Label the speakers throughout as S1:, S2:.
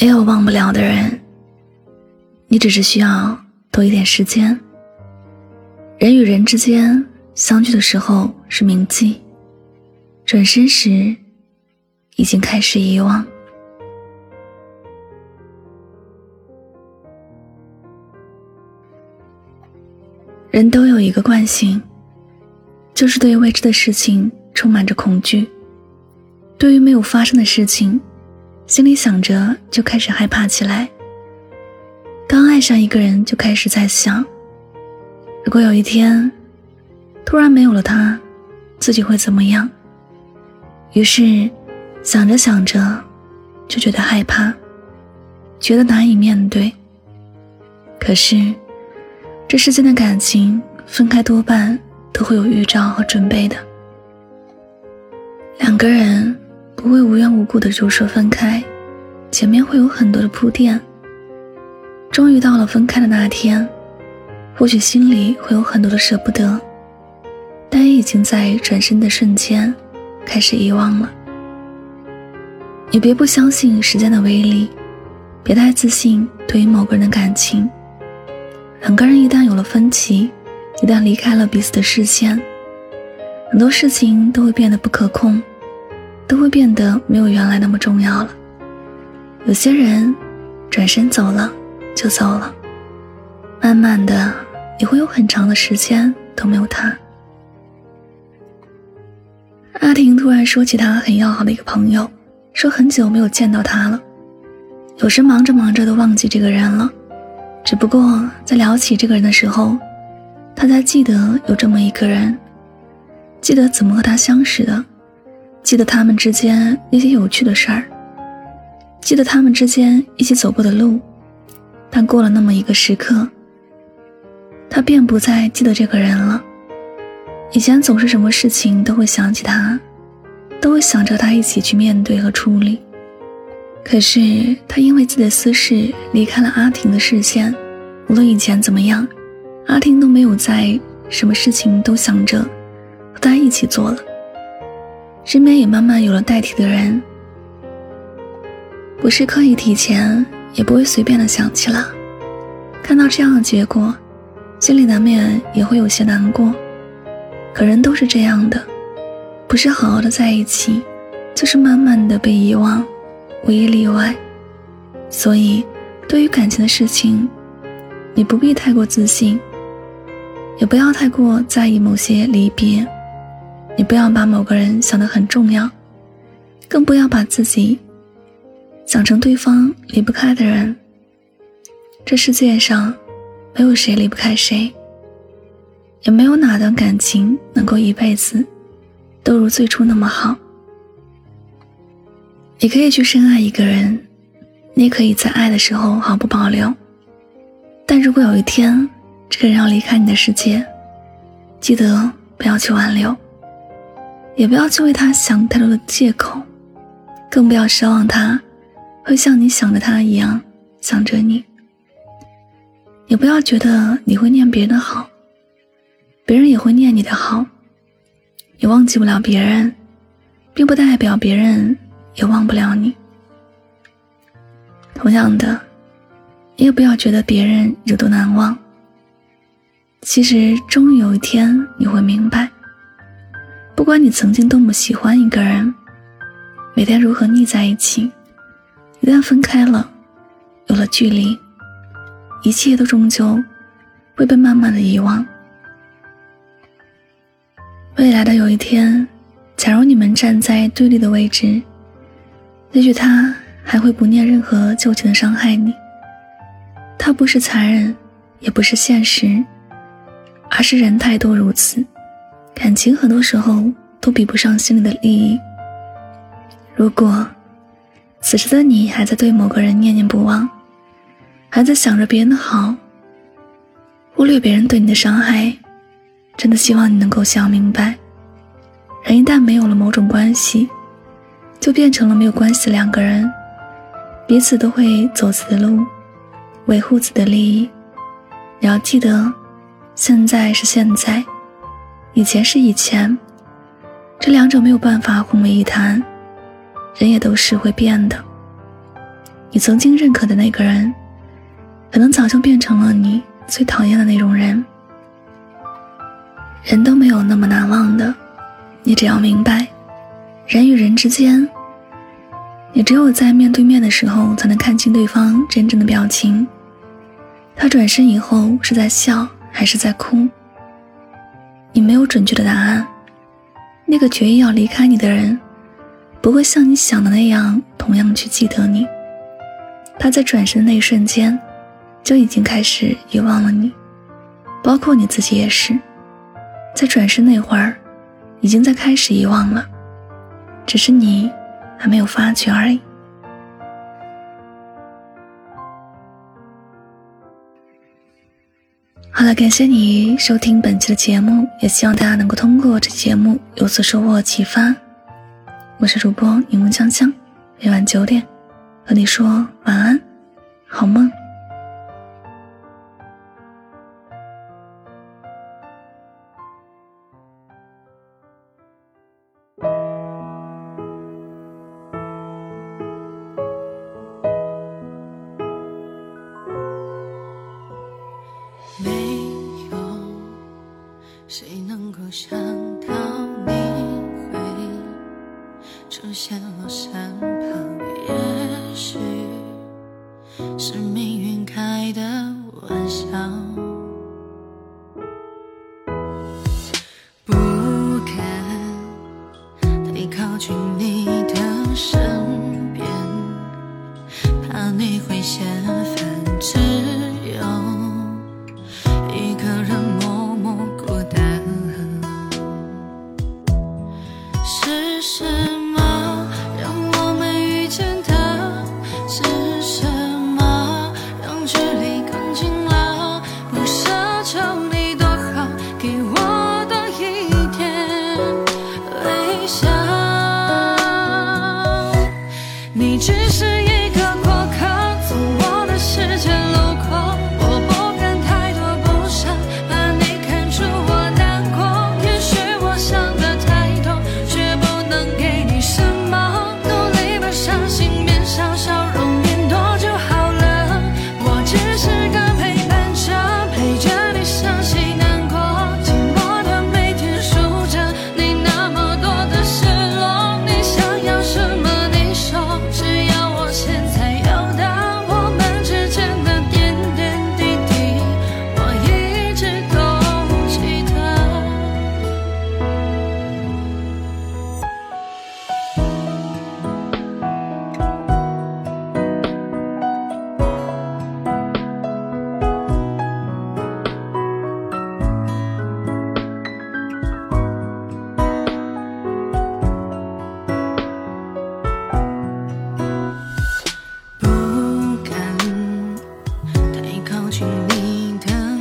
S1: 没有忘不了的人，你只是需要多一点时间。人与人之间相聚的时候是铭记，转身时已经开始遗忘。人都有一个惯性，就是对未知的事情充满着恐惧。对于没有发生的事情，心里想着就开始害怕起来。刚爱上一个人，就开始在想，如果有一天突然没有了他，自己会怎么样？于是想着想着，就觉得害怕，觉得难以面对。可是这世间的感情，分开多半都会有预兆和准备的，两个人。不会无缘无故的就说分开，前面会有很多的铺垫。终于到了分开的那天，或许心里会有很多的舍不得，但也已经在转身的瞬间开始遗忘了。你别不相信时间的威力，别太自信对于某个人的感情。两个人一旦有了分歧，一旦离开了彼此的视线，很多事情都会变得不可控。都会变得没有原来那么重要了。有些人转身走了就走了，慢慢的你会有很长的时间都没有他。阿婷突然说起她很要好的一个朋友，说很久没有见到他了，有时忙着忙着都忘记这个人了。只不过在聊起这个人的时候，他才记得有这么一个人，记得怎么和他相识的。记得他们之间那些有趣的事儿，记得他们之间一起走过的路，但过了那么一个时刻，他便不再记得这个人了。以前总是什么事情都会想起他，都会想着他一起去面对和处理。可是他因为自己的私事离开了阿婷的视线，无论以前怎么样，阿婷都没有在什么事情都想着和他一起做了。身边也慢慢有了代替的人，不是刻意提前，也不会随便的想起了。看到这样的结果，心里难免也会有些难过。可人都是这样的，不是好好的在一起，就是慢慢的被遗忘，无一例外。所以，对于感情的事情，你不必太过自信，也不要太过在意某些离别。你不要把某个人想得很重要，更不要把自己想成对方离不开的人。这世界上没有谁离不开谁，也没有哪段感情能够一辈子都如最初那么好。你可以去深爱一个人，你可以在爱的时候毫不保留，但如果有一天这个人要离开你的世界，记得不要去挽留。也不要去为他想太多的借口，更不要奢望他会像你想着他一样想着你。也不要觉得你会念别人的好，别人也会念你的好。你忘记不了别人，并不代表别人也忘不了你。同样的，你也不要觉得别人有多难忘。其实，终有一天你会明白。不管你曾经多么喜欢一个人，每天如何腻在一起，一旦分开了，有了距离，一切都终究会被慢慢的遗忘。未来的有一天，假如你们站在对立的位置，也许他还会不念任何旧情的伤害你。他不是残忍，也不是现实，而是人太多如此。感情很多时候都比不上心里的利益。如果此时的你还在对某个人念念不忘，还在想着别人的好，忽略别人对你的伤害，真的希望你能够想明白，人一旦没有了某种关系，就变成了没有关系的两个人，彼此都会走自己的路，维护自己的利益。你要记得，现在是现在。以前是以前，这两者没有办法混为一谈，人也都是会变的。你曾经认可的那个人，可能早就变成了你最讨厌的那种人。人都没有那么难忘的，你只要明白，人与人之间，你只有在面对面的时候，才能看清对方真正的表情。他转身以后是在笑还是在哭，你没有准确的答案。那个决意要离开你的人，不会像你想的那样，同样去记得你。他在转身的那一瞬间，就已经开始遗忘了你，包括你自己也是，在转身那会儿，已经在开始遗忘了，只是你还没有发觉而已。好了，感谢你收听本期的节目，也希望大家能够通过这节目有所收获启发。我是主播柠檬香香，每晚九点和你说晚安，好梦。
S2: 谁能够想到你会出现我身旁？也许是命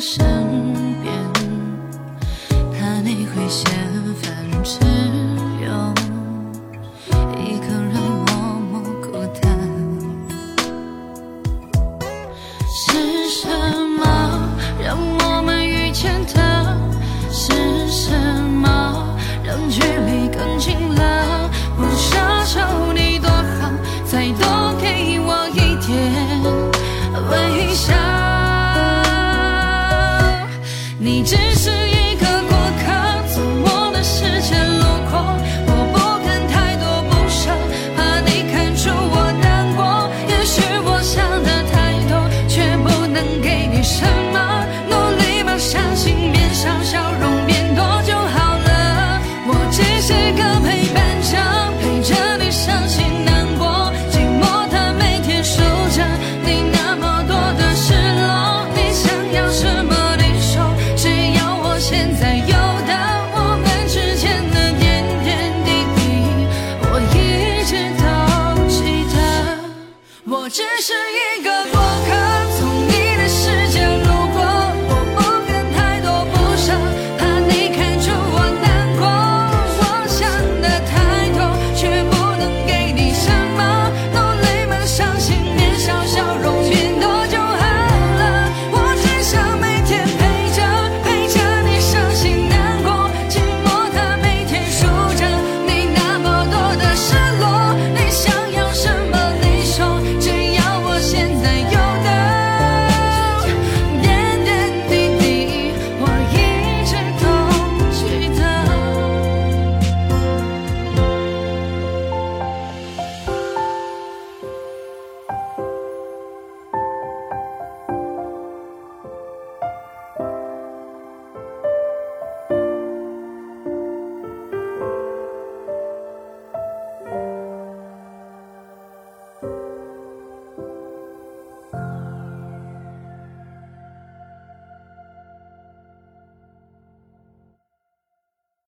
S2: 身边怕你会嫌烦只